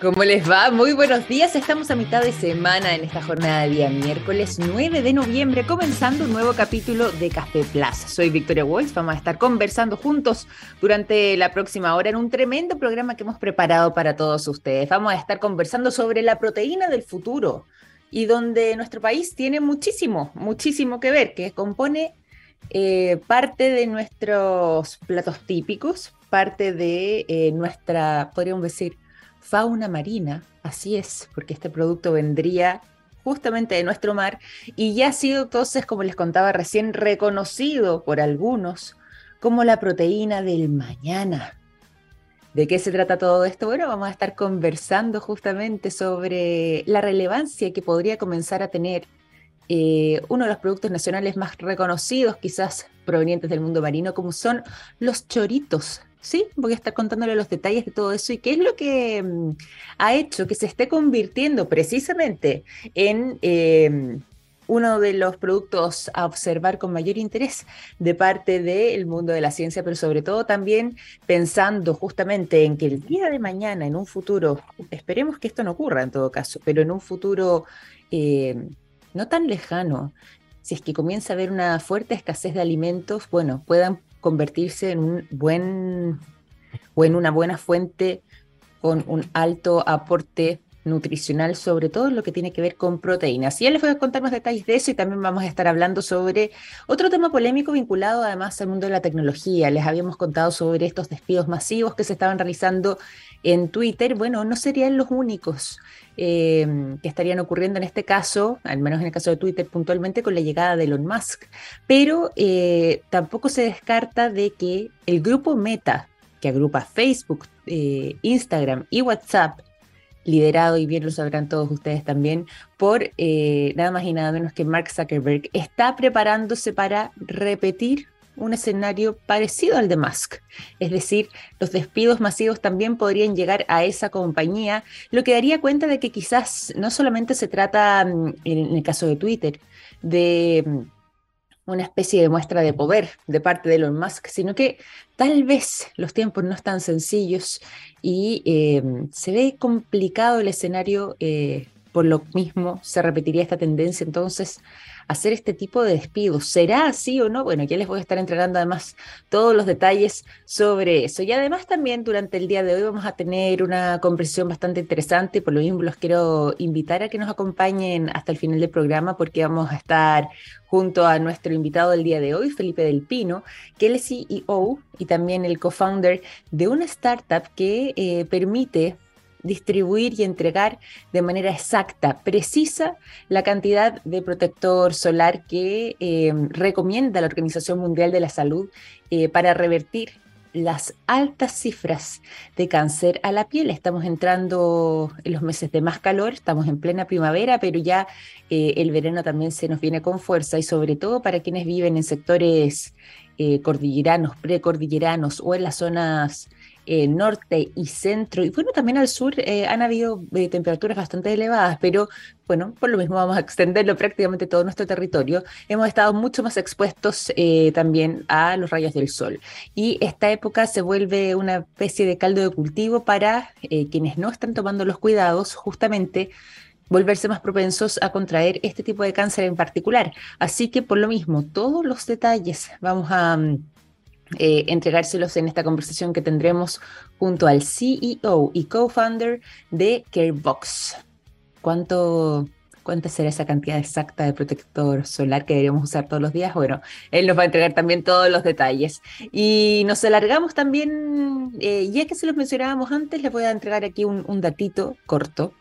¿Cómo les va? Muy buenos días. Estamos a mitad de semana en esta jornada de día miércoles 9 de noviembre, comenzando un nuevo capítulo de Café Plaza. Soy Victoria Wolf. Vamos a estar conversando juntos durante la próxima hora en un tremendo programa que hemos preparado para todos ustedes. Vamos a estar conversando sobre la proteína del futuro y donde nuestro país tiene muchísimo, muchísimo que ver, que compone eh, parte de nuestros platos típicos, parte de eh, nuestra, podríamos decir, fauna marina, así es, porque este producto vendría justamente de nuestro mar y ya ha sido entonces, como les contaba recién, reconocido por algunos como la proteína del mañana. ¿De qué se trata todo esto? Bueno, vamos a estar conversando justamente sobre la relevancia que podría comenzar a tener eh, uno de los productos nacionales más reconocidos, quizás provenientes del mundo marino, como son los choritos Sí, voy a estar contándole los detalles de todo eso y qué es lo que mm, ha hecho que se esté convirtiendo precisamente en em, uno de los productos a observar con mayor interés de parte del mundo de la ciencia, pero sobre todo también pensando justamente en que el día de mañana, en un futuro, esperemos que esto no ocurra en todo caso, pero en un futuro em, no tan lejano, si es que comienza a haber una fuerte escasez de alimentos, bueno, puedan convertirse en un buen o en una buena fuente con un alto aporte nutricional, sobre todo lo que tiene que ver con proteínas. Y ya les voy a contar más detalles de eso y también vamos a estar hablando sobre otro tema polémico vinculado además al mundo de la tecnología. Les habíamos contado sobre estos despidos masivos que se estaban realizando en Twitter. Bueno, no serían los únicos eh, que estarían ocurriendo en este caso, al menos en el caso de Twitter puntualmente, con la llegada de Elon Musk. Pero eh, tampoco se descarta de que el grupo Meta, que agrupa Facebook, eh, Instagram y WhatsApp, liderado, y bien lo sabrán todos ustedes también, por nada más y nada menos que Mark Zuckerberg, está preparándose para repetir un escenario parecido al de Musk. Es decir, los despidos masivos también podrían llegar a esa compañía, lo que daría cuenta de que quizás no solamente se trata, mm, en el caso de Twitter, de mm, una especie de muestra de poder de parte de Elon Musk, sino que tal vez los tiempos no están sencillos y eh, se ve complicado el escenario, eh, por lo mismo se repetiría esta tendencia entonces hacer este tipo de despidos. ¿Será así o no? Bueno, ya les voy a estar entregando además todos los detalles sobre eso. Y además también durante el día de hoy vamos a tener una conversación bastante interesante, por lo mismo los quiero invitar a que nos acompañen hasta el final del programa porque vamos a estar junto a nuestro invitado del día de hoy, Felipe del Pino, que él es CEO y también el co-founder de una startup que eh, permite distribuir y entregar de manera exacta, precisa, la cantidad de protector solar que eh, recomienda la Organización Mundial de la Salud eh, para revertir las altas cifras de cáncer a la piel. Estamos entrando en los meses de más calor, estamos en plena primavera, pero ya eh, el verano también se nos viene con fuerza y sobre todo para quienes viven en sectores cordilleranos, precordilleranos o en las zonas eh, norte y centro, y bueno, también al sur eh, han habido eh, temperaturas bastante elevadas, pero bueno, por lo mismo vamos a extenderlo prácticamente todo nuestro territorio. Hemos estado mucho más expuestos también a los rayos del sol. Y esta época se vuelve una especie de caldo de cultivo para quienes no están tomando los cuidados, justamente volverse más propensos a contraer este tipo de cáncer en particular. Así que por lo mismo, todos los detalles vamos a mm, eh, entregárselos en esta conversación que tendremos junto al CEO y co-founder de CareBox. ¿Cuánto, ¿Cuánta será esa cantidad exacta de protector solar que deberíamos usar todos los días? Bueno, él nos va a entregar también todos los detalles. Y nos alargamos también, eh, ya que se los mencionábamos antes, les voy a entregar aquí un, un datito corto.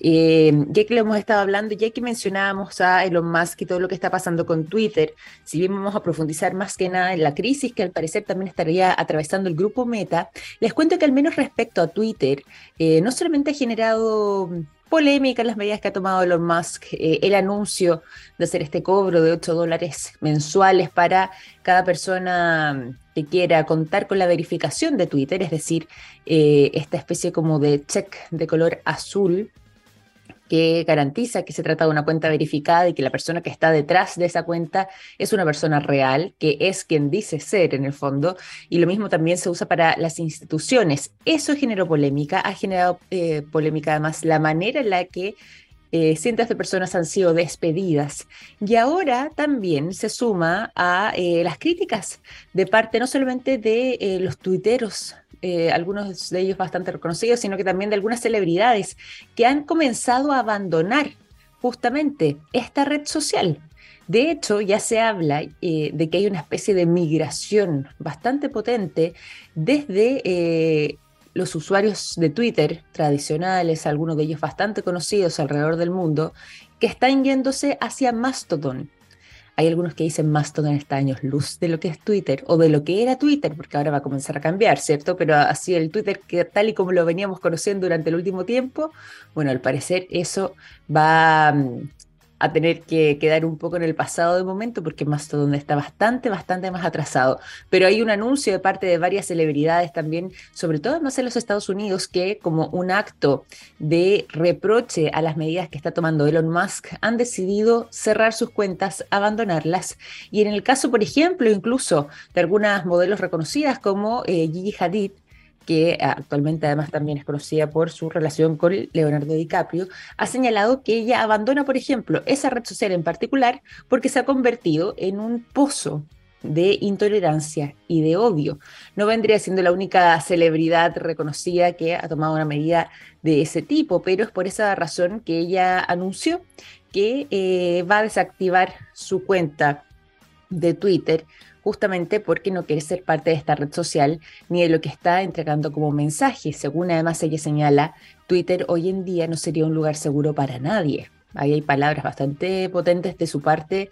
Eh, ya que lo hemos estado hablando, ya que mencionábamos a Elon Musk y todo lo que está pasando con Twitter, si bien vamos a profundizar más que nada en la crisis que al parecer también estaría atravesando el grupo Meta, les cuento que al menos respecto a Twitter, eh, no solamente ha generado polémica las medidas que ha tomado Elon Musk, eh, el anuncio de hacer este cobro de 8 dólares mensuales para cada persona que quiera contar con la verificación de Twitter, es decir, esta especie como de check de color azul que garantiza que se trata de una cuenta verificada y que la persona que está detrás de esa cuenta es una persona real, que es quien dice ser en el fondo, y lo mismo también se usa para las instituciones. Eso generó polémica, ha generado eh, polémica además la manera en la que eh, cientos de personas han sido despedidas. Y ahora también se suma a eh, las críticas de parte no solamente de eh, los tuiteros, algunos de ellos bastante reconocidos, sino que también de algunas celebridades que han comenzado a abandonar justamente esta red social. De hecho, ya se habla de que hay una especie de migración bastante potente desde los usuarios de Twitter tradicionales, algunos de ellos bastante conocidos alrededor del mundo, que están yéndose hacia Mastodon. Hay algunos que dicen Mastodon está años luz de lo que es Twitter o de lo que era Twitter, porque ahora va a comenzar a cambiar, ¿cierto? Pero así el Twitter que tal y como lo veníamos conociendo durante el último tiempo, bueno, al parecer eso va mm, a tener que quedar un poco en el pasado de momento porque Mastodon está bastante, bastante más atrasado. Pero hay un anuncio de parte de varias celebridades también, sobre todo más en los Estados Unidos, que como un acto de reproche a las medidas que está tomando Elon Musk, han decidido cerrar sus cuentas, abandonarlas. Y en el caso, por ejemplo, incluso de algunas modelos reconocidas como eh, Gigi Hadid, que actualmente además también es conocida por su relación con Leonardo DiCaprio, ha señalado que ella abandona, por ejemplo, esa red social en particular porque se ha convertido en un pozo de intolerancia y de odio. No vendría siendo la única celebridad reconocida que ha tomado una medida de ese tipo, pero es por esa razón que ella anunció que eh, va a desactivar su cuenta de Twitter justamente porque no quiere ser parte de esta red social ni de lo que está entregando como mensaje. Según además ella señala, Twitter hoy en día no sería un lugar seguro para nadie. Ahí hay palabras bastante potentes de su parte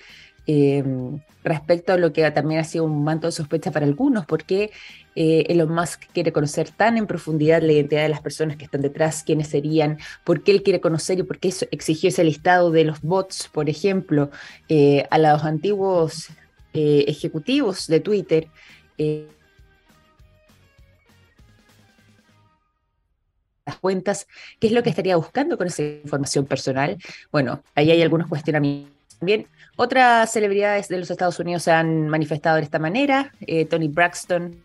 em, respecto a lo que también ha sido un manto de sospecha para algunos, porque eh, Elon Musk quiere conocer tan en profundidad la identidad de las personas que están detrás, quiénes serían, por qué él quiere conocer y por qué exigió ese listado de los bots, por ejemplo, eh, a los antiguos eh, ejecutivos de Twitter. Eh, las cuentas, qué es lo que estaría buscando con esa información personal. Bueno, ahí hay algunos cuestionamientos también. Otras celebridades de los Estados Unidos se han manifestado de esta manera. Eh, Tony Braxton,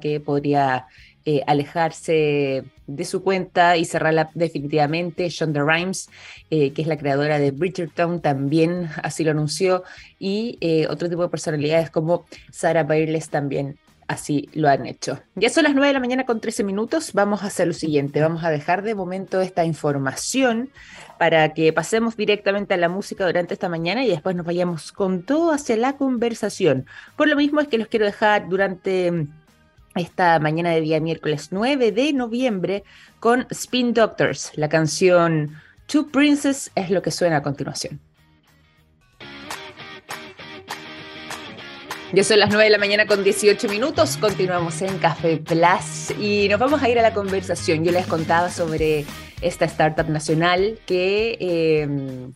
que podría eh, alejarse de su cuenta y cerrarla definitivamente. Shonda Rhimes, eh, que es la creadora de Bridgerton, también así lo anunció. Y eh, otro tipo de personalidades como Sarah Bareilles también así lo han hecho. Ya son las 9 de la mañana con 13 minutos. Vamos a hacer lo siguiente. Vamos a dejar de momento esta información para que pasemos directamente a la música durante esta mañana y después nos vayamos con todo hacia la conversación. Por lo mismo es que los quiero dejar durante esta mañana de día miércoles 9 de noviembre con Spin Doctors. La canción Two Princes es lo que suena a continuación. Ya son las 9 de la mañana con 18 minutos, continuamos en Café Plus y nos vamos a ir a la conversación. Yo les contaba sobre esta startup nacional que... Eh,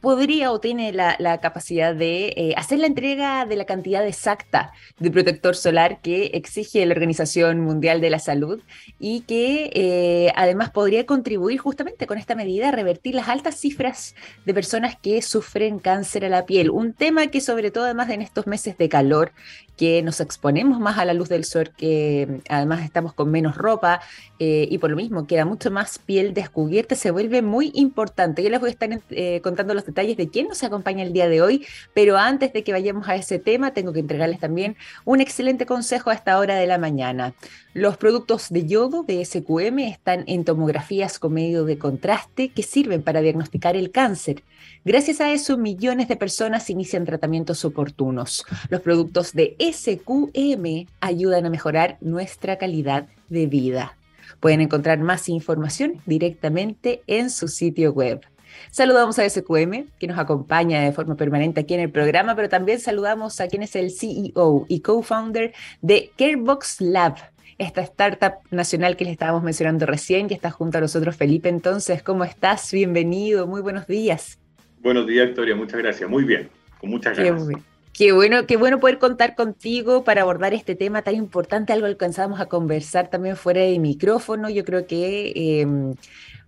podría o tiene la, capacidad de eh, hacer la entrega de la cantidad exacta de protector solar que exige la Organización Mundial de la Salud y que eh, además podría contribuir justamente con esta medida a revertir las altas cifras de personas que sufren cáncer a la piel. Un tema que sobre todo además en estos meses de calor que nos exponemos más a la luz del sol, que además estamos con menos ropa eh, y por lo mismo queda mucho más piel descubierta, se vuelve muy importante. Yo les voy a estar contando los detalles de quién nos acompaña el día de hoy, pero antes de que vayamos a ese tema, tengo que entregarles también un excelente consejo a esta hora de la mañana. Los productos de yodo de SQM están en tomografías con medio de contraste que sirven para diagnosticar el cáncer. Gracias a eso, millones de personas inician tratamientos oportunos. Los productos de SQM ayudan a mejorar nuestra calidad de vida. Pueden encontrar más información directamente en su sitio web. Saludamos a SQM, que nos acompaña de forma permanente aquí en el programa, pero también saludamos a quien es el CEO y co-founder de Carebox Lab, esta startup nacional que les estábamos mencionando recién, y está junto a nosotros Felipe. Entonces, ¿cómo estás? Bienvenido, muy buenos días. Buenos días, Victoria, muchas gracias. Muy bien, con muchas gracias. Qué bueno, qué bueno poder contar contigo para abordar este tema tan importante, algo alcanzamos a conversar también fuera de micrófono. Yo creo que em,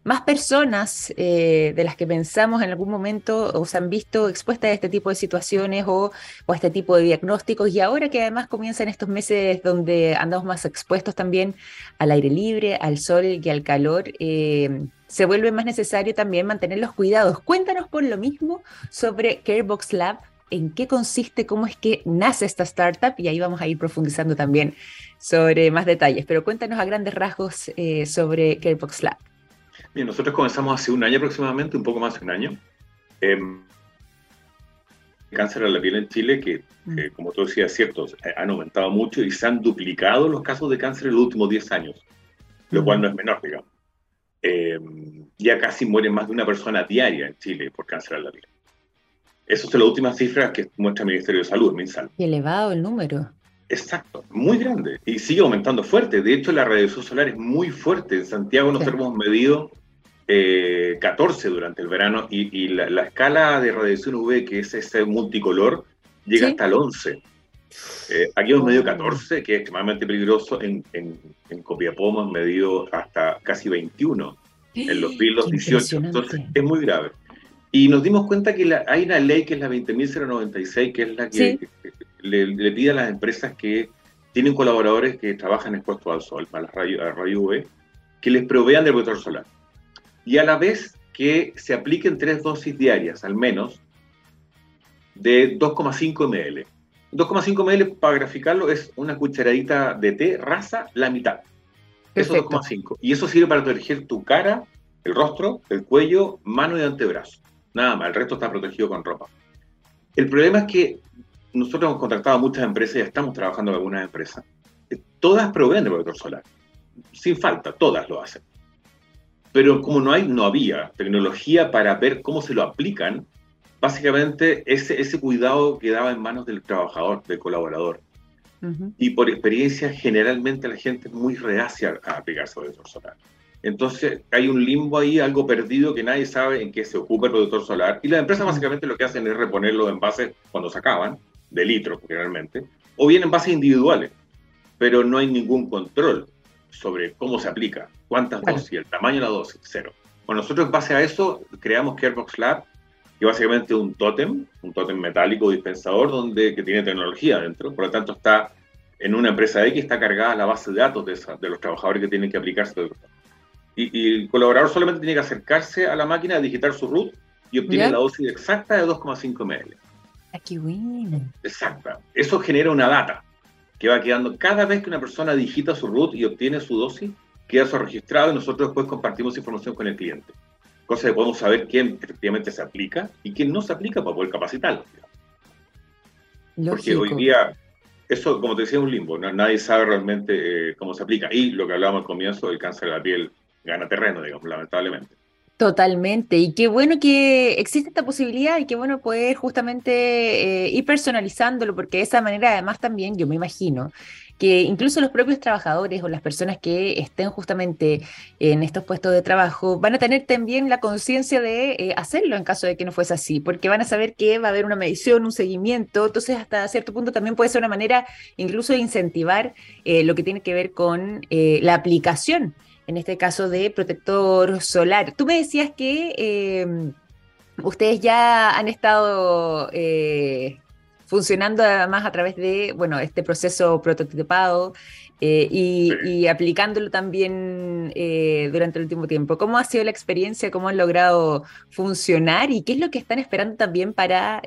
más personas eh, de las que pensamos en algún momento o se han visto expuestas a este tipo de situaciones o, a este tipo de diagnósticos y ahora que además comienzan estos meses donde andamos más expuestos también al aire libre, al sol y al calor, eh, se vuelve más necesario también mantener los cuidados. Cuéntanos por lo mismo sobre Carebox Lab, en qué consiste, cómo es que nace esta startup y ahí vamos a ir profundizando también sobre más detalles, pero cuéntanos a grandes rasgos eh, sobre Carebox Lab. Bien, nosotros comenzamos hace un año aproximadamente, un poco más de un año. Eh, cáncer a la piel en Chile, que mm. eh, como tú decías, cierto, eh, han aumentado mucho y se han duplicado los casos de cáncer en los últimos 10 años, lo cual mm. no es menor, digamos. Em, ya casi muere más de una persona diaria en Chile por cáncer a la piel. Esas son las últimas cifras que muestra el Ministerio de Salud, MinSal. Y elevado el número. Exacto, muy grande. Y sigue aumentando fuerte. De hecho, la radiación solar es muy fuerte. En Santiago nosotros hemos medido 14 eh, durante el verano y, la, escala de radiación UV, que es ese multicolor, llega hasta el 11. Eh, aquí hemos medido 14, que es extremadamente peligroso. En, en, en Copiapó hemos medido hasta casi 21, en los pilos 18. Entonces es muy grave. Y nos dimos cuenta que hay una ley que es la 20.096, que es la que le, pide a las empresas que tienen colaboradores que trabajan expuestos al sol, a la rayo, a rayo UV, que les provean de protector solar y a la vez que se apliquen tres dosis diarias, al menos, de 2,5 ml. 2,5 ml, para graficarlo, es una cucharadita de té, raza, la mitad. Eso es 2,5. Y eso sirve para proteger tu cara, el rostro, el cuello, mano y antebrazo. Nada más, el resto está protegido con ropa. El problema es que nosotros hemos contratado a muchas empresas y estamos trabajando con algunas empresas. Todas proveen de protector solar. Sin falta, todas lo hacen. Pero como no, hay, no había tecnología para ver cómo se lo aplican, básicamente ese, ese cuidado quedaba en manos del trabajador, del colaborador. Y por experiencia, generalmente la gente es muy reacia a aplicarse protector solar. Entonces hay un limbo ahí, algo perdido que nadie sabe en qué se ocupa el protector solar. Y las empresas básicamente lo que hacen es reponer los envases cuando se acaban, de litros generalmente, o bien envases individuales, pero no hay ningún control sobre cómo se aplica, cuántas dosis, el tamaño de la dosis, cero. Bueno, nosotros en base a eso creamos Carebox Lab, que básicamente es un tótem, un tótem metálico dispensador donde, que tiene tecnología dentro, por lo tanto está en una empresa X, está cargada la base de datos de, de los trabajadores que tienen que aplicarse. Y, y, el colaborador solamente tiene que acercarse a la máquina, digitar su root y obtiene la dosis exacta de 2,5 ml. Aquí ah, Exacta. Eso genera una data que va quedando cada vez que una persona digita su root y obtiene su dosis, queda eso registrado y nosotros después compartimos información con el cliente. Cosa que podemos saber quién efectivamente se aplica y quién no se aplica para poder capacitarlo. Porque hoy día, eso, como te decía, es un limbo. Nadie sabe realmente eh, cómo se aplica. Y lo que hablábamos al comienzo, el cáncer de la piel gana terreno, digamos, lamentablemente. Totalmente. Y qué bueno que existe esta posibilidad y qué bueno poder justamente eh, ir personalizándolo, porque de esa manera además también yo me imagino que incluso los propios trabajadores o las personas que estén justamente en estos puestos de trabajo van a tener también la conciencia de eh, hacerlo en caso de que no fuese así, porque van a saber que va a haber una medición, un seguimiento, entonces hasta cierto punto también puede ser una manera incluso de incentivar eh, lo que tiene que ver con la aplicación en este caso de protector solar. Tú me decías que ustedes ya han estado eh, funcionando además a través de, bueno, este proceso prototipado eh, y, aplicándolo también eh, durante el último tiempo. ¿Cómo ha sido la experiencia? ¿Cómo han logrado funcionar? ¿Y qué es lo que están esperando también para,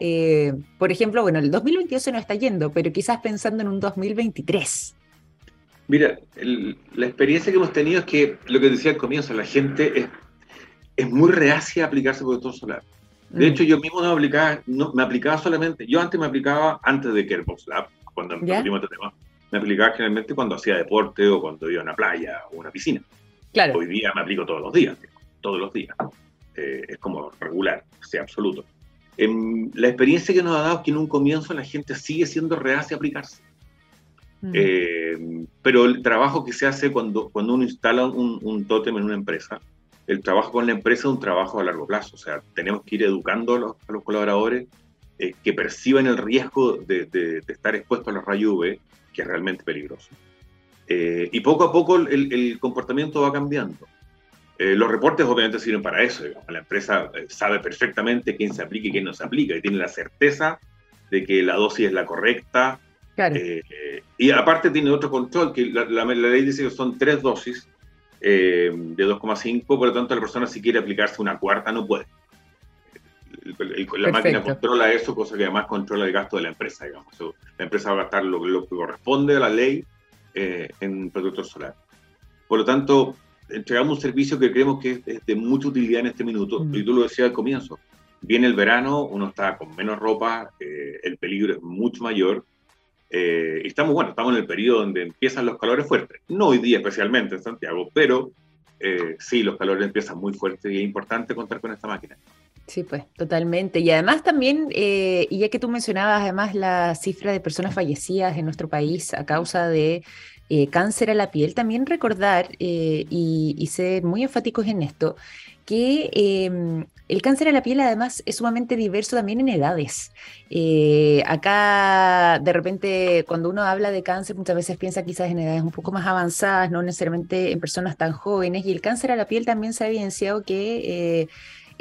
por ejemplo, bueno, el 2022 se nos está yendo, pero quizás pensando en un 2023? Mira, la experiencia que hemos tenido es que, lo que decía al comienzo, la gente es, es muy reacia a aplicarse protector solar. De mm. hecho, yo mismo no me aplicaba, no, me aplicaba solamente, yo antes me aplicaba, antes de que el Box Lab, cuando empezamos este tema, me aplicaba generalmente cuando hacía deporte o cuando iba a una playa o una piscina. Claro. Hoy día me aplico todos los días, todos los días. Eh, es como regular, sea absoluto. En, la experiencia que nos ha dado es que en un comienzo la gente sigue siendo reacia a aplicarse. Eh, pero el trabajo que se hace cuando, cuando uno instala un, un tótem en una empresa, el trabajo con la empresa es un trabajo a largo plazo. O sea, tenemos que ir educando a los, colaboradores eh, que perciban el riesgo de, de, estar expuestos a los rayos UV, que es realmente peligroso. Eh, y poco a poco el, el, comportamiento va cambiando. Eh, los reportes obviamente sirven para eso. La empresa eh, sabe perfectamente quién se aplica y quién no se aplica y tiene la certeza de que la dosis es la correcta. Eh, y aparte tiene otro control, que la, ley dice que son tres dosis de 2,5, por lo tanto la persona si quiere aplicarse una cuarta no puede. la máquina controla eso, cosa que además controla el gasto de la empresa, digamos. la empresa va a gastar lo, lo que corresponde a la ley en protector solar. Por lo tanto, entregamos un servicio que creemos que es de mucha utilidad en este minuto, mm. y tú lo decías al comienzo. Viene el verano, uno está con menos ropa, eh, el peligro es mucho mayor. Eh, estamos, bueno, estamos en el periodo donde empiezan los calores fuertes. No hoy día especialmente en Santiago, pero eh, sí, los calores empiezan muy fuertes y es importante contar con esta máquina. Sí, pues, totalmente. Y además también, y ya que tú mencionabas además la cifra de personas fallecidas en nuestro país a causa de eh, cáncer a la piel, también recordar eh, y, ser muy enfáticos en esto, que em, el cáncer a la piel además es sumamente diverso también en edades. Eh, acá de repente cuando uno habla de cáncer muchas veces piensa quizás en edades un poco más avanzadas, no necesariamente en personas tan jóvenes, y el cáncer a la piel también se ha evidenciado que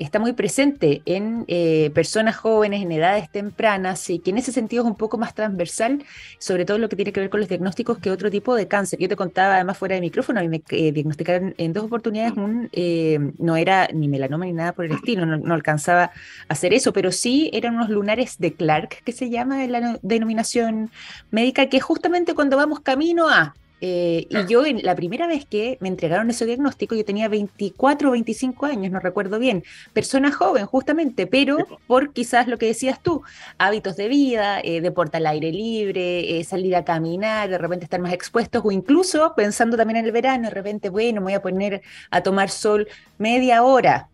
está muy presente en eh, personas jóvenes, en edades tempranas, y que en ese sentido es un poco más transversal, sobre todo lo que tiene que ver con los diagnósticos que otro tipo de cáncer. Yo te contaba además fuera de micrófono, a mí me eh, diagnosticaron en dos oportunidades, un, eh, no era ni melanoma ni nada por el estilo, no, alcanzaba a hacer eso, pero sí eran unos lunares de Clark, que se llama la denominación médica, que justamente cuando vamos camino a eh, y yo, en, la primera vez que me entregaron ese diagnóstico, yo tenía 24 o 25 años, no recuerdo bien. Persona joven, justamente, pero por quizás lo que decías tú, hábitos de vida, eh, deporte al aire libre, eh, salir a caminar, de repente estar más expuestos, o incluso pensando también en el verano, de repente, bueno, me voy a poner a tomar sol media hora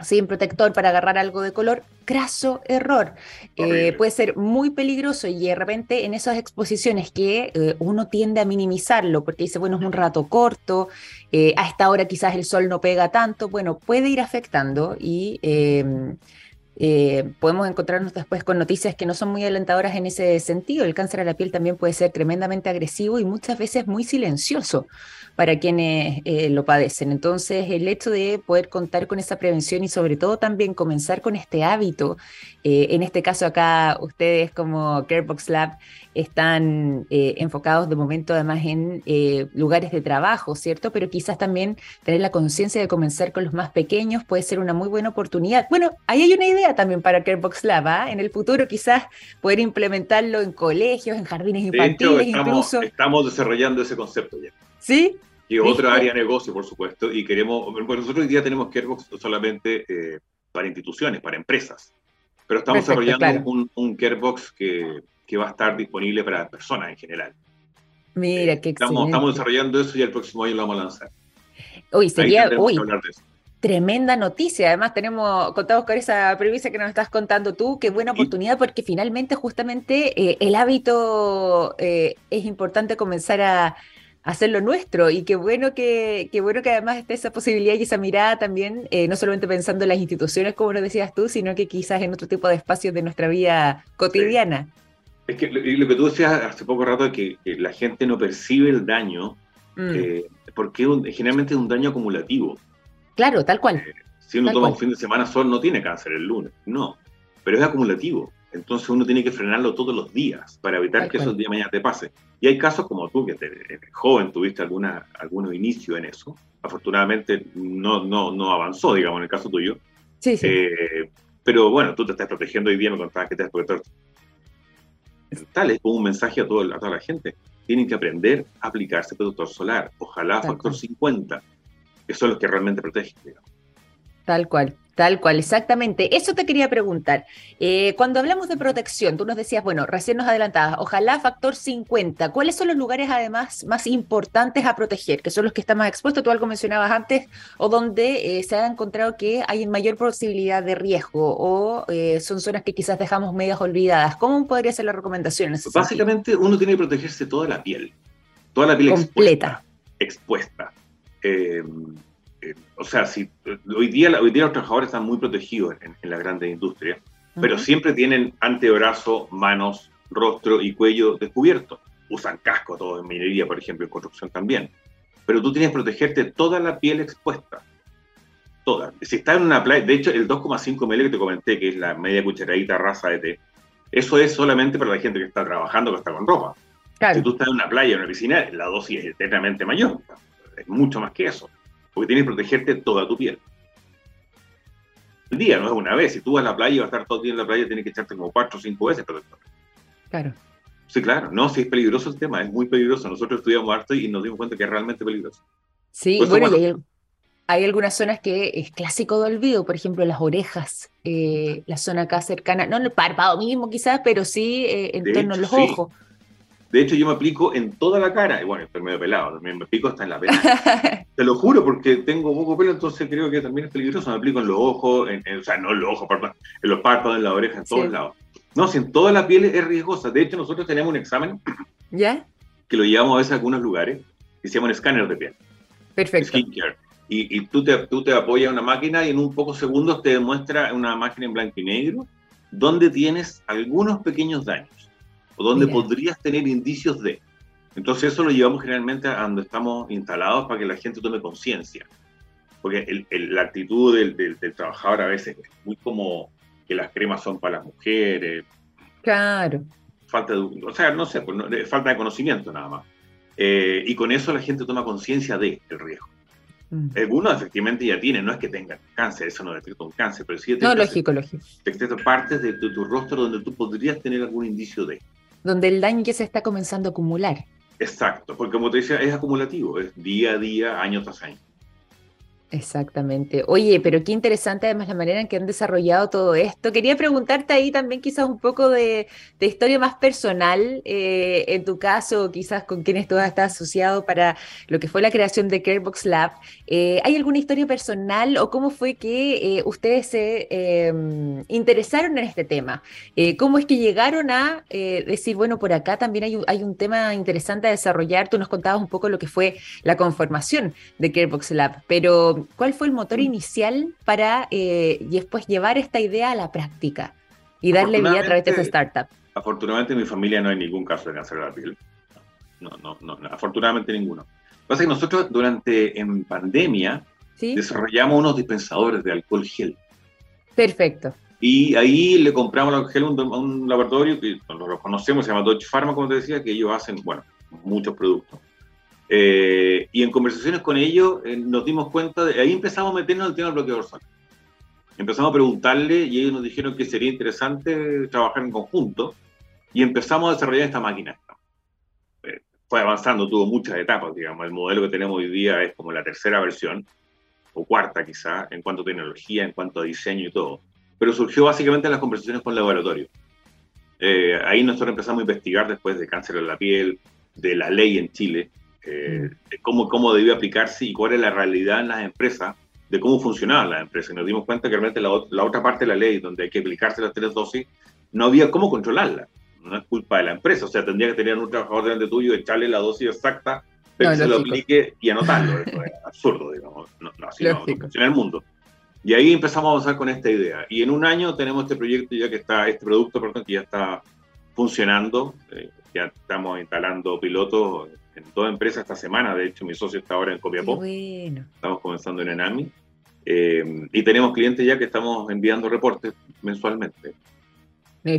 sin protector para agarrar algo de color, craso error. Eh, puede ser muy peligroso y de repente en esas exposiciones que eh, uno tiende a minimizarlo porque dice, bueno, es un rato corto, eh, a esta hora quizás el sol no pega tanto, bueno, puede ir afectando y em, podemos encontrarnos después con noticias que no son muy alentadoras en ese sentido. El cáncer a la piel también puede ser tremendamente agresivo y muchas veces muy silencioso para quienes eh, lo padecen. Entonces, el hecho de poder contar con esa prevención y sobre todo también comenzar con este hábito, eh, en este caso acá ustedes como Carebox Lab están eh, enfocados de momento además en lugares de trabajo, ¿cierto? Pero quizás también tener la conciencia de comenzar con los más pequeños puede ser una muy buena oportunidad. Bueno, ahí hay una idea también para Carebox Lab, ¿ah? En el futuro quizás poder implementarlo en colegios, en jardines infantiles, incluso. Estamos desarrollando ese concepto ya. ¿Sí? Y otra área de negocio, por supuesto. Y queremos, bueno, nosotros hoy día tenemos Carebox solamente eh, para instituciones, para empresas. Pero estamos desarrollando un, un Carebox que, que, va a estar disponible para personas en general. Mira, eh, qué estamos, estamos desarrollando eso y el próximo año lo vamos a lanzar. Uy, sería, uy, tremenda noticia. Además, tenemos, contamos con esa premisa que nos estás contando tú, qué buena oportunidad, porque finalmente, justamente, eh, el hábito es importante comenzar a, hacerlo nuestro y qué bueno que, qué bueno que además esté esa posibilidad y esa mirada también, eh, no solamente pensando en las instituciones, como lo decías tú, sino que quizás en otro tipo de espacios de nuestra vida cotidiana. Es que lo, que tú decías hace poco rato es que, la gente no percibe el daño mm. eh, porque generalmente es un daño acumulativo. Claro, tal cual. Eh, si uno toma un fin de semana sol no tiene cáncer el lunes, no, pero es acumulativo. Entonces uno tiene que frenarlo todos los días para evitar que eso el día de mañana te pase. Y hay casos como tú, que te, joven tuviste alguna, algún inicio en eso. Afortunadamente no, no, no avanzó, digamos, en el caso tuyo. Sí, sí. Eh, pero bueno, tú te estás protegiendo hoy día, me contabas que te estás protegiendo. Tal es como un mensaje a, todo, a toda la gente. Tienen que aprender a aplicarse protector solar. Ojalá factor 50, que son los que realmente protegen. Digamos. Tal cual. Tal cual, exactamente. Eso te quería preguntar. Eh, cuando hablamos de protección, tú nos decías, bueno, recién nos adelantabas, ojalá factor 50. ¿Cuáles son los lugares además más importantes a proteger? Que son los que están más expuestos, tú algo mencionabas antes, o donde eh, se ha encontrado que hay mayor posibilidad de riesgo, o eh, son zonas que quizás dejamos medias olvidadas. ¿Cómo podría ser la recomendación? Básicamente, uno tiene que protegerse toda la piel, toda la piel completa. Expuesta. expuesta o sea, si, hoy, día, hoy día los trabajadores están muy protegidos en, la grandes industria, pero siempre tienen antebrazo, manos, rostro y cuello descubiertos. Usan casco todo en minería, por ejemplo, en construcción también. Pero tú tienes que protegerte toda la piel expuesta. todas. Si está en una playa, de hecho, el 2,5 ml que te comenté, que es la media cucharadita raza de té, eso es solamente para la gente que está trabajando, que está con ropa. Si tú estás en una playa, en una piscina, la dosis es eternamente mayor. Es mucho más que eso. Porque tienes que protegerte toda tu piel. El día no es una vez. Si tú vas a la playa y vas a estar todo el día en la playa, tienes que echarte como cuatro o cinco veces protector. Claro. Sí, claro. No, sí es peligroso el tema. Es muy peligroso. Nosotros estudiamos harto y nos dimos cuenta que es realmente peligroso. Sí, bueno, hay, algunas zonas que es clásico de olvido. Por ejemplo, las orejas. Eh, la zona acá cercana. No en el párpado mismo quizás, pero sí eh, en torno a los ojos. De hecho, yo me aplico en toda la cara. Y bueno, estoy medio pelado, también me aplico hasta en la pena. Te lo juro, porque tengo poco pelo, entonces creo que también es peligroso. Me aplico en los ojos, en, o sea, no en los ojos, en los párpados, en la oreja, en todos lados. No, si en toda la piel es riesgosa. De hecho, nosotros tenemos un examen. ¿Ya? Que lo llevamos a veces a algunos lugares, que se llama un escáner de piel. Perfecto. Skincare. Y, y tú, te, tú te apoyas en una máquina y en un pocos segundos te demuestra una máquina en blanco y negro donde tienes algunos pequeños daños o donde podrías tener indicios de. Entonces eso lo llevamos generalmente a donde estamos instalados para que la gente tome conciencia. Porque la actitud del, del, trabajador a veces es muy como que las cremas son para las mujeres. Claro. Falta de, o sea, no sé, pues, falta de conocimiento nada más. Eh, y con eso la gente toma conciencia del riesgo. Mm. Algunos efectivamente ya tienen, no es que tengan cáncer, eso no detecta un cáncer, pero sí detecta, no, lógico, lógico. detecta partes de tu, tu, rostro donde tú podrías tener algún indicio de donde el daño ya se está comenzando a acumular. Exacto, porque como te decía, es acumulativo, es día a día, año tras año. Exactamente. Oye, pero qué interesante además la manera en que han desarrollado todo esto. Quería preguntarte ahí también quizás un poco de, historia más personal, eh, en tu caso, quizás con quienes tú estás asociado para lo que fue la creación de Carebox Lab. Eh, ¿Hay alguna historia personal o cómo fue que eh, ustedes se em, interesaron en este tema? ¿Cómo es que llegaron a decir, bueno, por acá también hay un, hay un tema interesante a desarrollar? Tú nos contabas un poco lo que fue la conformación de Carebox Lab, pero ¿cuál fue el motor inicial para eh, después llevar esta idea a la práctica y darle vida a través de esta startup? Afortunadamente en mi familia no hay ningún caso de cáncer de la piel. No, no, no, afortunadamente ninguno. Lo que pasa es que nosotros durante en pandemia desarrollamos unos dispensadores de alcohol gel. Perfecto. Y ahí le compramos el gel a un, laboratorio que lo conocemos, se llama Deutsche Pharma, como te decía, que ellos hacen, bueno, muchos productos. Eh, y en conversaciones con ellos eh, nos dimos cuenta, de, ahí empezamos a meternos en el tema del bloqueador solar. Empezamos a preguntarle y ellos nos dijeron que sería interesante trabajar en conjunto y empezamos a desarrollar esta máquina. Eh, fue avanzando, tuvo muchas etapas, digamos. El modelo que tenemos hoy día es como la tercera versión, o cuarta quizá, en cuanto a tecnología, en cuanto a diseño y todo. Pero surgió básicamente en las conversaciones con el laboratorio. ahí nosotros empezamos a investigar después de cáncer de la piel, de la ley en Chile, eh, cómo, cómo debía aplicarse y cuál es la realidad en las empresas, de cómo funcionaban las empresas. Y nos dimos cuenta que realmente la, la, otra parte de la ley, donde hay que aplicarse las tres dosis, no había cómo controlarla. No es culpa de la empresa. O sea, tendría que tener un trabajador delante tuyo, echarle la dosis exacta, pero que se lo aplique y anotarlo. Eso es absurdo, digamos. No, así no, funciona el mundo. Y ahí empezamos a avanzar con esta idea. Y en un año tenemos este proyecto ya que está, este producto, perdón, que ya está funcionando. Eh, ya estamos instalando pilotos en toda empresa esta semana. De hecho, mi socio está ahora en Copiapó. Estamos comenzando en Enami. Eh, y tenemos clientes ya que estamos enviando reportes mensualmente.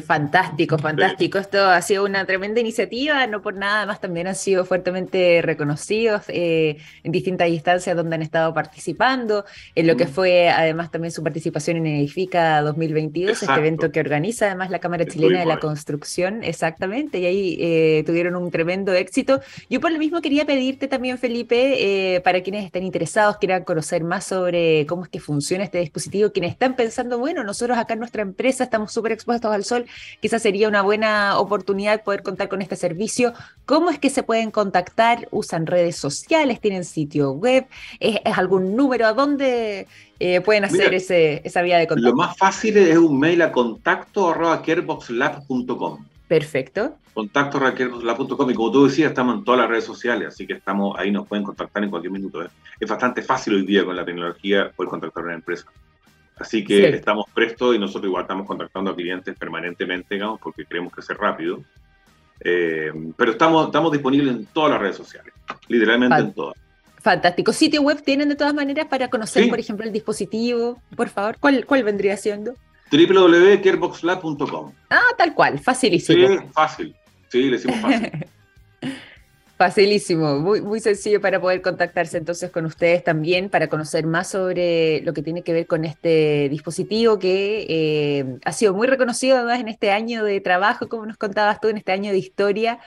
Fantástico, fantástico. Esto ha sido una tremenda iniciativa, no por nada, además también han sido fuertemente reconocidos eh, en distintas instancias donde han estado participando, en lo que mm. fue además también su participación en Edifica 2022, este evento que organiza además la Cámara Chilena de la Construcción, exactamente, y ahí eh, tuvieron un tremendo éxito. Yo por lo mismo quería pedirte también, Felipe, eh, para quienes estén interesados, quieran conocer más sobre cómo es que funciona este dispositivo, quienes están pensando, bueno, nosotros acá en nuestra empresa estamos súper expuestos al sol, quizás sería una buena oportunidad poder contar con este servicio. ¿Cómo es que se pueden contactar? ¿Usan redes sociales? ¿Tienen sitio web? ¿Es, algún número? ¿A dónde eh, pueden hacer ese, esa vía de contacto? Lo más fácil es un mail a contacto Perfecto. Contacto y como tú decías, estamos en todas las redes sociales, así que estamos ahí, nos pueden contactar en cualquier minuto. ¿eh? Es bastante fácil hoy día con la tecnología poder contactar a una empresa. Así que estamos prestos y nosotros igual estamos contactando a clientes permanentemente, digamos, porque creemos que es rápido. Eh, pero estamos, estamos disponibles en todas las redes sociales, literalmente en todas. Fantástico. ¿Sitio web tienen de todas maneras para conocer, por ejemplo, el dispositivo? Por favor, ¿cuál, cuál vendría siendo? www.careboxlab.com. Ah, tal cual, facilísimo. Sí, fácil. Sí, le decimos fácil. Facilísimo, muy, muy sencillo para poder contactarse entonces con ustedes también, para conocer más sobre lo que tiene que ver con este dispositivo que eh, ha sido muy reconocido además en este año de trabajo, como nos contabas tú, en este año de historia,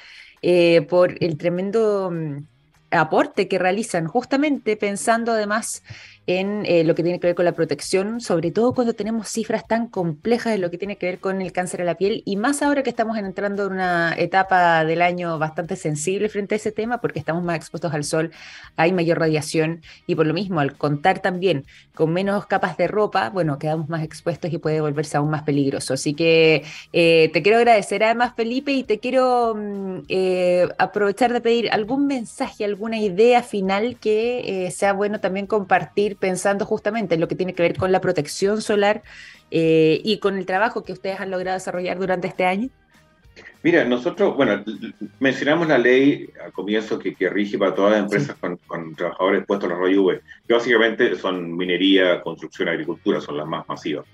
eh, por el tremendo mm, aporte que realizan, justamente pensando además en eh, lo que tiene que ver con la protección, sobre todo cuando tenemos cifras tan complejas de lo que tiene que ver con el cáncer a la piel y más ahora que estamos entrando en una etapa del año bastante sensible frente a ese tema porque estamos más expuestos al sol, hay mayor radiación y por lo mismo al contar también con menos capas de ropa, bueno, quedamos más expuestos y puede volverse aún más peligroso. Así que eh, te quiero agradecer además Felipe y te quiero mm, eh, aprovechar de pedir algún mensaje, alguna idea final que sea bueno también compartir pensando justamente en lo que tiene que ver con la protección solar eh, y con el trabajo que ustedes han logrado desarrollar durante este año? Mira, nosotros, bueno, mencionamos la ley al comienzo que, que rige para todas las empresas con, trabajadores puestos en la rollo V, que básicamente son minería, construcción, agricultura, son las más masivas.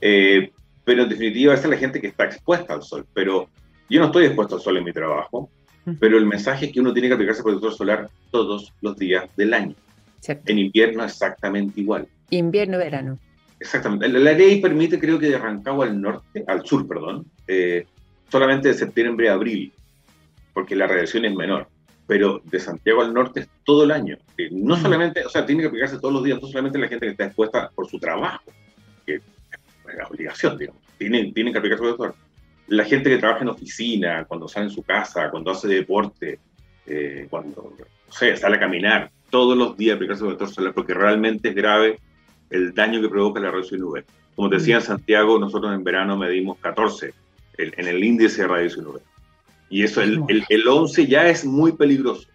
Eh, pero en definitiva, esa es la gente que está expuesta al sol. Pero yo no estoy expuesto al sol en mi trabajo, pero el mensaje es que uno tiene que aplicarse protector solar todos los días del año. En invierno exactamente igual. Invierno, verano. Exactamente. La, ley permite, creo que de Rancagua al norte, al sur, perdón, eh, solamente de septiembre a abril, porque la radiación es menor. Pero de Santiago al norte es todo el año. Eh, no solamente, o sea, tiene que aplicarse todos los días, no solamente la gente que está expuesta por su trabajo, que es la obligación, digamos. Tienen, tienen que aplicarse todo La gente que trabaja en oficina, cuando sale en su casa, cuando hace deporte, eh, cuando, no sé, sale a caminar, todos los días aplicarse protector solar porque realmente es grave el daño que provoca la radiación UV. Como te decía en Santiago, nosotros en verano medimos 14 en el índice de radiación UV. Y eso, el, el, 11 ya es muy peligroso.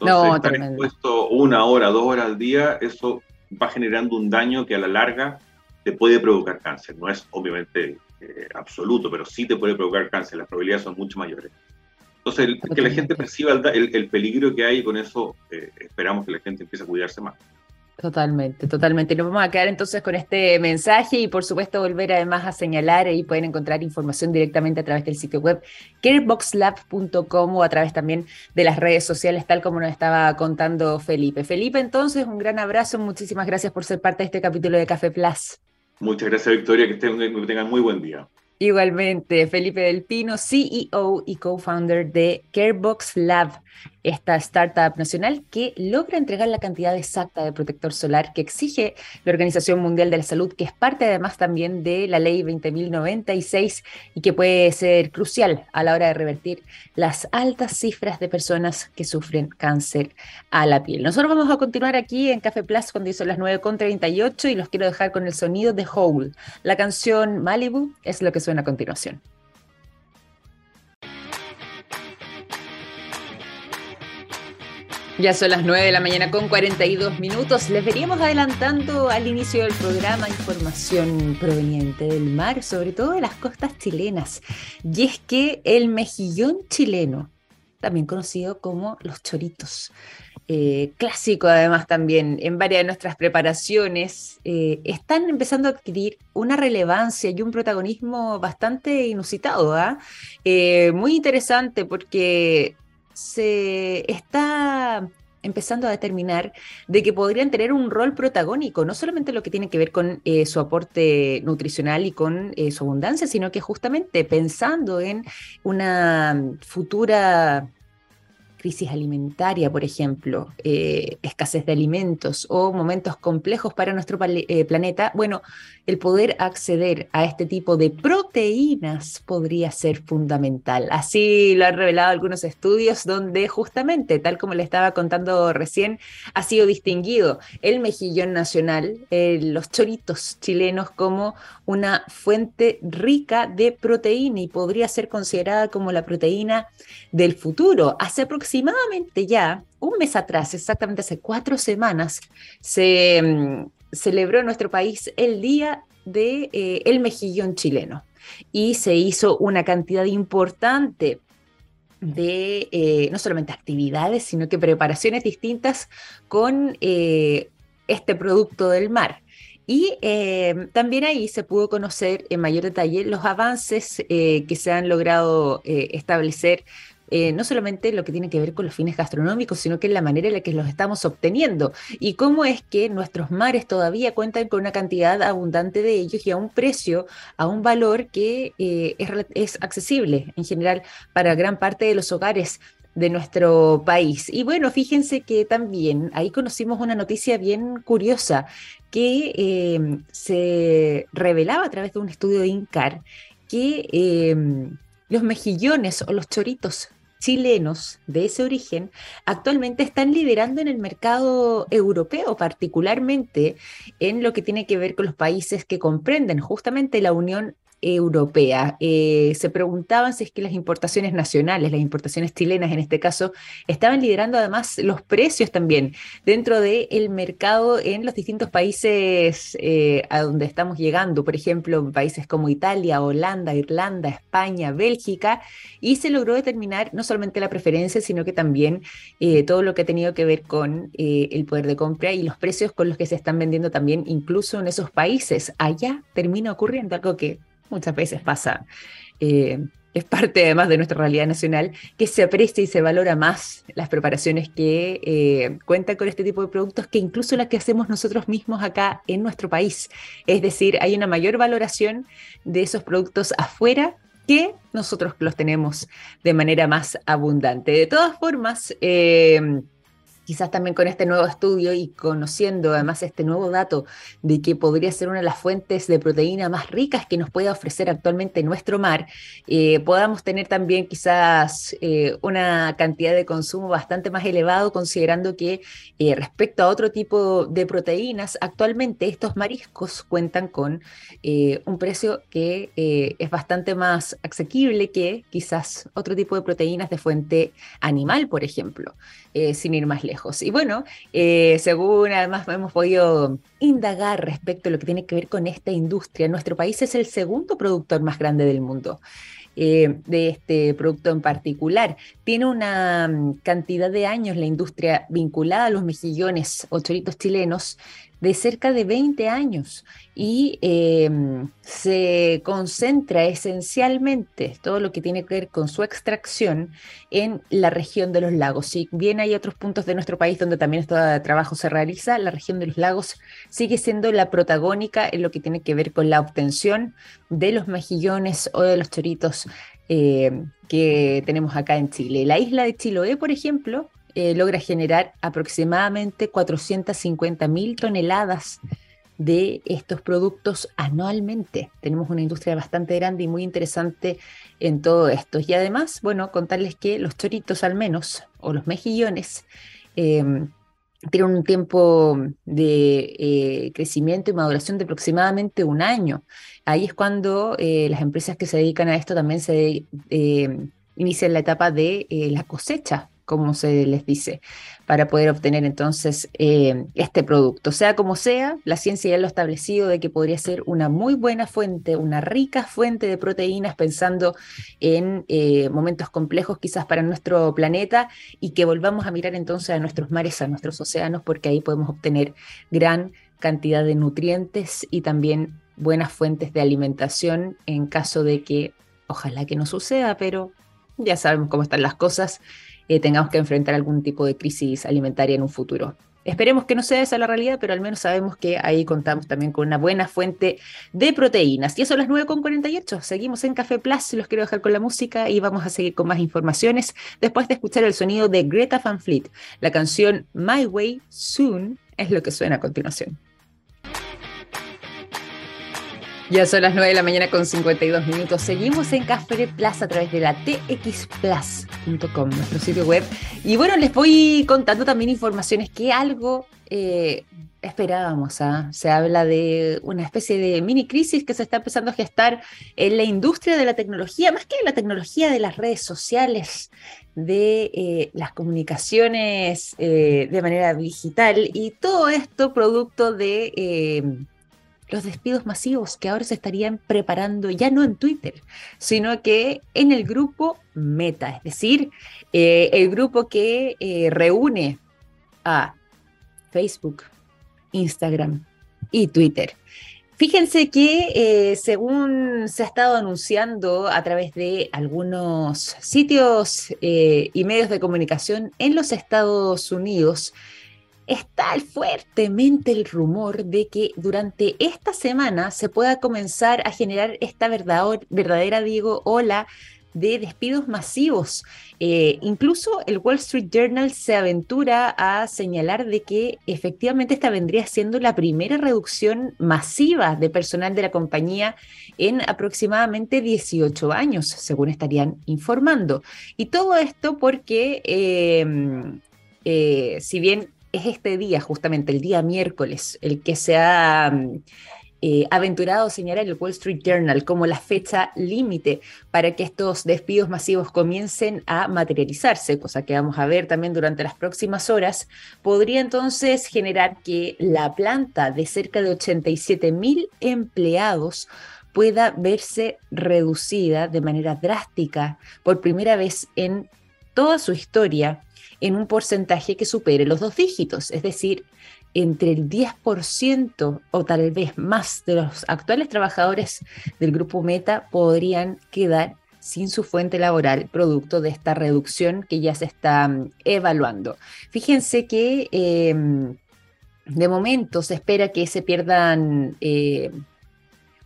Entonces, no, estar expuesto una hora, dos horas al día, eso va generando un daño que a la larga te puede provocar cáncer. No es obviamente eh, absoluto, pero sí te puede provocar cáncer. Las probabilidades son mucho mayores. Entonces, que la gente perciba el, peligro que hay y con eso eh, esperamos que la gente empiece a cuidarse más. Totalmente, totalmente. Nos vamos a quedar entonces con este mensaje y por supuesto volver además a señalar, ahí pueden encontrar información directamente a través del sitio web careboxlab.com o a través también de las redes sociales, tal como nos estaba contando Felipe. Felipe, entonces, un gran abrazo, muchísimas gracias por ser parte de este capítulo de Café Plus. Muchas gracias, Victoria, que, estén, que tengan muy buen día. Igualmente, Felipe Del Pino, CEO y co-founder de Carebox Lab, esta startup nacional que logra entregar la cantidad exacta de protector solar que exige la Organización Mundial de la Salud, que es parte además también de la ley 20.096 y que puede ser crucial a la hora de revertir las altas cifras de personas que sufren cáncer a la piel. Nosotros vamos a continuar aquí en Café Plus cuando son las 9.38 y los quiero dejar con el sonido de Hole. La canción Malibu es lo que suena a continuación. Ya son las 9 de la mañana con 42 minutos. Les veríamos adelantando al inicio del programa información proveniente del mar, sobre todo de las costas chilenas. Y es que el mejillón chileno, también conocido como los choritos, eh, clásico además también en varias de nuestras preparaciones, eh, están empezando a adquirir una relevancia y un protagonismo bastante inusitado, ¿ah? eh, muy interesante porque se está empezando a determinar de que podrían tener un rol protagónico, no solamente lo que tiene que ver con eh, su aporte nutricional y con eh, su abundancia, sino que justamente pensando en una futura crisis alimentaria, por ejemplo, eh, escasez de alimentos o momentos complejos para nuestro planeta, bueno, el poder acceder a este tipo de proteínas podría ser fundamental. Así lo han revelado algunos estudios donde justamente, tal como le estaba contando recién, ha sido distinguido el mejillón nacional, eh, los choritos chilenos como una fuente rica de proteína y podría ser considerada como la proteína del futuro. Hace aproximadamente ya un mes atrás, exactamente hace cuatro semanas, se mm, celebró en nuestro país el Día de eh, Mejillón chileno y se hizo una cantidad importante de eh, no solamente actividades, sino que preparaciones distintas con eh, este producto del mar. Y también ahí se pudo conocer en mayor detalle los avances que se han logrado establecer eh, no solamente lo que tiene que ver con los fines gastronómicos, sino que en la manera en la que los estamos obteniendo y cómo es que nuestros mares todavía cuentan con una cantidad abundante de ellos y a un precio, a un valor que eh, es, accesible en general para gran parte de los hogares de nuestro país. Y bueno, fíjense que también ahí conocimos una noticia bien curiosa que eh, se revelaba a través de un estudio de INCAR que los mejillones o los choritos chilenos de ese origen actualmente están liderando en el mercado europeo, particularmente en lo que tiene que ver con los países que comprenden justamente la Unión europea. Eh, se preguntaban si es que las importaciones nacionales, las importaciones chilenas en este caso, estaban liderando además los precios también dentro del mercado en los distintos países eh, a donde estamos llegando, por ejemplo, países como Italia, Holanda, Irlanda, España, Bélgica, y se logró determinar no solamente la preferencia, sino que también eh, todo lo que ha tenido que ver con el poder de compra y los precios con los que se están vendiendo también incluso en esos países. Allá termina ocurriendo algo que muchas veces pasa, eh, es parte además de nuestra realidad nacional, que se aprecia y se valora más las preparaciones que eh, cuentan con este tipo de productos que incluso las que hacemos nosotros mismos acá en nuestro país. Es decir, hay una mayor valoración de esos productos afuera que nosotros los tenemos de manera más abundante. De todas formas, eh, quizás también con este nuevo estudio y conociendo además este nuevo dato de que podría ser una de las fuentes de proteína más ricas que nos puede ofrecer actualmente nuestro mar, eh, podamos tener también quizás eh, una cantidad de consumo bastante más elevado, considerando que eh, respecto a otro tipo de proteínas, actualmente estos mariscos cuentan con un precio que es bastante más asequible que quizás otro tipo de proteínas de fuente animal, por ejemplo. Sin ir más lejos. Y bueno, eh, según además hemos podido indagar respecto a lo que tiene que ver con esta industria, nuestro país es el segundo productor más grande del mundo. Eh, de este producto en particular. Tiene una mm, cantidad de años la industria vinculada a los mejillones o choritos chilenos de cerca de 20 años y em, se concentra esencialmente todo lo que tiene que ver con su extracción en la región de los lagos. Si bien hay otros puntos de nuestro país donde también este trabajo se realiza, la región de los lagos sigue siendo la protagónica en lo que tiene que ver con la obtención de los mejillones o de los choritos em, que tenemos acá en Chile. La isla de Chiloé, por ejemplo, eh, logra generar aproximadamente 450 mil toneladas de estos productos anualmente. Tenemos una industria bastante grande y muy interesante en todo esto. Y además, bueno, contarles que los choritos al menos, o los mejillones, em, tienen un tiempo de eh, crecimiento y maduración de aproximadamente un año. Ahí es cuando eh, las empresas que se dedican a esto también se inician la etapa de la cosecha como se les dice, para poder obtener entonces eh, este producto. Sea como sea, la ciencia ya lo ha establecido de que podría ser una muy buena fuente, una rica fuente de proteínas, pensando en eh, momentos complejos quizás para nuestro planeta y que volvamos a mirar entonces a nuestros mares, a nuestros océanos, porque ahí podemos obtener gran cantidad de nutrientes y también buenas fuentes de alimentación en caso de que, ojalá que no suceda, pero ya sabemos cómo están las cosas eh, tengamos que enfrentar algún tipo de crisis alimentaria en un futuro. Esperemos que no sea esa la realidad, pero al menos sabemos que ahí contamos también con una buena fuente de proteínas. Y eso a las 9.48. Seguimos en Café Plus, los quiero dejar con la música y vamos a seguir con más informaciones después de escuchar el sonido de Greta Van Fleet. La canción My Way Soon es lo que suena a continuación. Ya son las 9 de la mañana con 52 minutos. Seguimos en Café Plus a través de la txplus.com, nuestro sitio web. Y bueno, les voy contando también informaciones que algo eh, esperábamos. ¿ah? Se habla de una especie de mini crisis que se está empezando a gestar en la industria de la tecnología, más que en la tecnología de las redes sociales, de eh, las comunicaciones eh, de manera digital y todo esto producto de los despidos masivos que ahora se estarían preparando ya no en Twitter, sino que en el grupo Meta, es decir, eh, el grupo que eh, reúne a Facebook, Instagram y Twitter. Fíjense que eh, según se ha estado anunciando a través de algunos sitios y medios de comunicación en los Estados Unidos, está fuertemente el rumor de que durante esta semana se pueda comenzar a generar esta verdadera, digo, ola de despidos masivos. Eh, incluso el Wall Street Journal se aventura a señalar de que efectivamente esta vendría siendo la primera reducción masiva de personal de la compañía en aproximadamente 18 años, según estarían informando. Y todo esto porque, eh, eh, si bien es este día, justamente el día miércoles, el que se ha mm, eh, aventurado señalar el Wall Street Journal como la fecha límite para que estos despidos masivos comiencen a materializarse, cosa que vamos a ver también durante las próximas horas, podría entonces generar que la planta de cerca de 87 mil empleados pueda verse reducida de manera drástica por primera vez en toda su historia en un porcentaje que supere los dos dígitos, es decir, entre el 10% o tal vez más de los actuales trabajadores del grupo Meta podrían quedar sin su fuente laboral, producto de esta reducción que ya se está mm, evaluando. Fíjense que em, de momento se espera que se pierdan eh,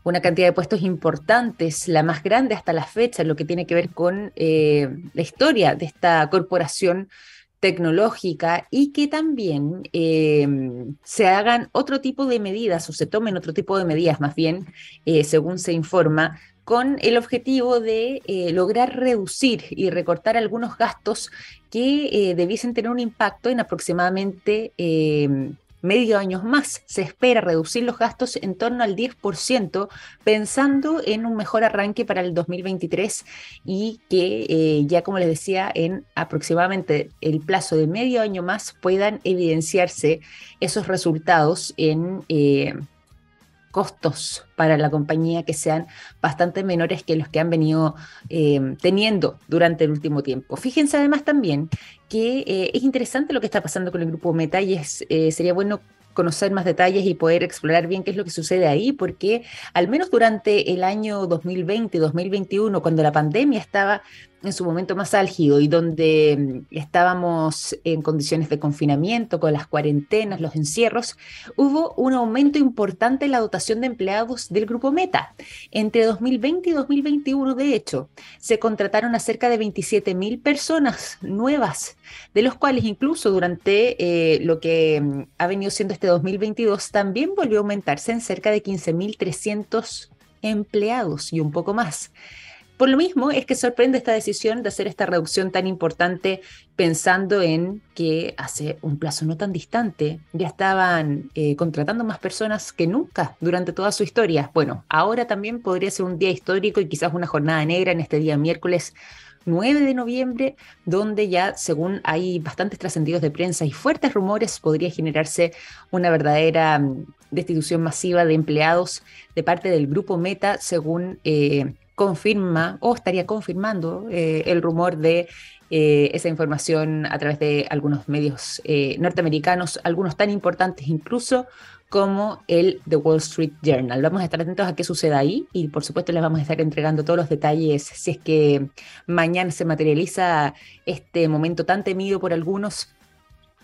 una cantidad de puestos importantes, la más grande hasta la fecha, lo que tiene que ver con eh, la historia de esta corporación tecnológica y que también em, se hagan otro tipo de medidas o se tomen otro tipo de medidas, más bien, eh, según se informa, con el objetivo de eh, lograr reducir y recortar algunos gastos que eh, debiesen tener un impacto en aproximadamente medio año más. Se espera reducir los gastos en torno al 10%, pensando en un mejor arranque para el 2023 y que eh, ya como les decía, en aproximadamente el plazo de medio año más puedan evidenciarse esos resultados en... Eh, costos para la compañía que sean bastante menores que los que han venido eh, teniendo durante el último tiempo. Fíjense además también que eh, es interesante lo que está pasando con el grupo Meta y eh, sería bueno conocer más detalles y poder explorar bien qué es lo que sucede ahí, porque al menos durante el año 2020-2021, cuando la pandemia estaba en su momento más álgido y donde mm, estábamos en condiciones de confinamiento, con las cuarentenas, los encierros, hubo un aumento importante en la dotación de empleados del grupo Meta. Entre 2020 y 2021, de hecho, se contrataron a cerca de 27 mil personas nuevas, de los cuales incluso durante eh, lo que mm, ha venido siendo este 2022 también volvió a aumentarse en cerca de 15.300 empleados y un poco más. Por lo mismo es que sorprende esta decisión de hacer esta reducción tan importante pensando en que hace un plazo no tan distante ya estaban eh, contratando más personas que nunca durante toda su historia. Bueno, ahora también podría ser un día histórico y quizás una jornada negra en este día miércoles 9 de noviembre, donde ya, según hay bastantes trascendidos de prensa y fuertes rumores, podría generarse una verdadera mm, destitución masiva de empleados de parte del grupo Meta, según eh, confirma o estaría confirmando eh, el rumor de eh, esa información a través de algunos medios eh, norteamericanos, algunos tan importantes incluso como el The Wall Street Journal. Vamos a estar atentos a qué suceda ahí y por supuesto les vamos a estar entregando todos los detalles si es que mañana se materializa este momento tan temido por algunos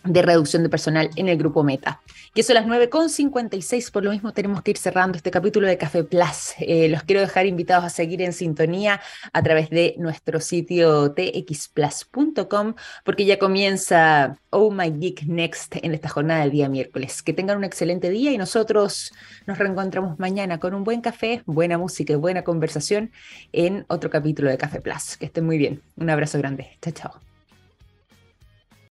de reducción de personal en el grupo Meta. Que son las 9.56, por lo mismo tenemos que ir cerrando este capítulo de Café Plus. Eh, los quiero dejar invitados a seguir en sintonía a través de nuestro sitio txplus.com porque ya comienza Oh My Geek Next en esta jornada del día miércoles. Que tengan un excelente día y nosotros nos reencontramos mañana con un buen café, buena música y buena conversación en otro capítulo de Café Plus. Que estén muy bien. Un abrazo grande. Chao, chao.